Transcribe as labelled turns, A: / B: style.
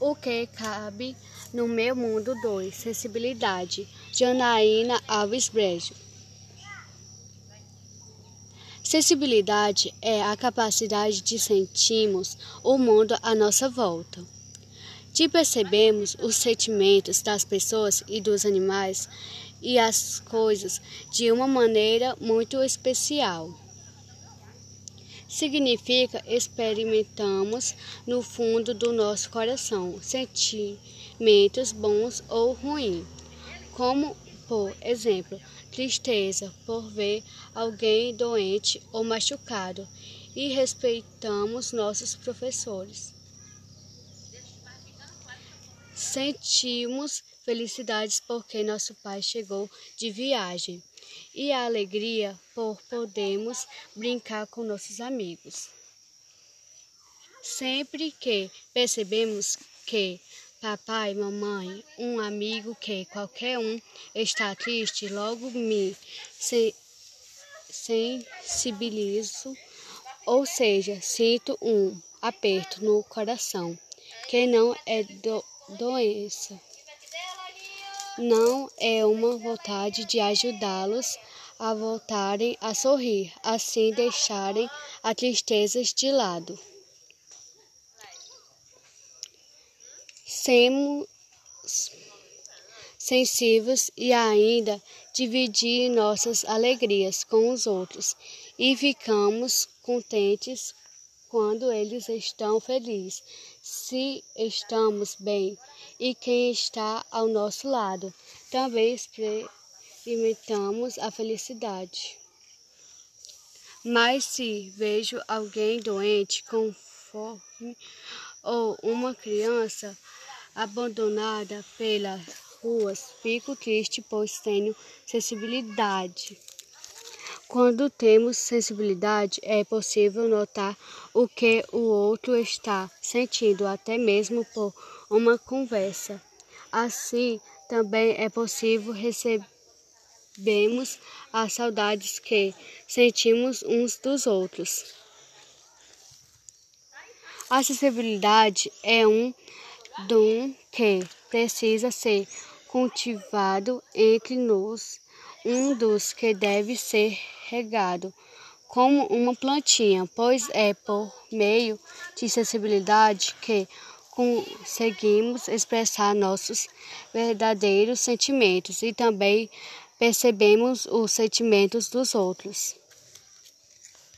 A: O que cabe no meu mundo 2. Sensibilidade. Janaína Alves Brejo. Sensibilidade é a capacidade de sentirmos o mundo à nossa volta, de percebermos os sentimentos das pessoas e dos animais e as coisas de uma maneira muito especial significa experimentamos no fundo do nosso coração sentimentos bons ou ruins, como, por exemplo, tristeza por ver alguém doente ou machucado, e respeitamos nossos professores. Sentimos felicidades porque nosso pai chegou de viagem e a alegria por podermos brincar com nossos amigos. Sempre que percebemos que papai, mamãe, um amigo que qualquer um está triste, logo me sensibilizo, ou seja, sinto um aperto no coração, que não é do, doença não é uma vontade de ajudá-los a voltarem a sorrir, assim deixarem a tristeza de lado. Semos sensíveis e ainda dividir nossas alegrias com os outros e ficamos contentes quando eles estão felizes, se estamos bem e quem está ao nosso lado. Também experimentamos a felicidade. Mas se vejo alguém doente, com fome ou uma criança abandonada pelas ruas, fico triste, pois tenho sensibilidade. Quando temos sensibilidade, é possível notar o que o outro está sentindo, até mesmo por uma conversa. Assim, também é possível recebermos as saudades que sentimos uns dos outros. A sensibilidade é um dom que precisa ser cultivado entre nós um dos que deve ser regado como uma plantinha, pois é por meio de sensibilidade que conseguimos expressar nossos verdadeiros sentimentos e também percebemos os sentimentos dos outros.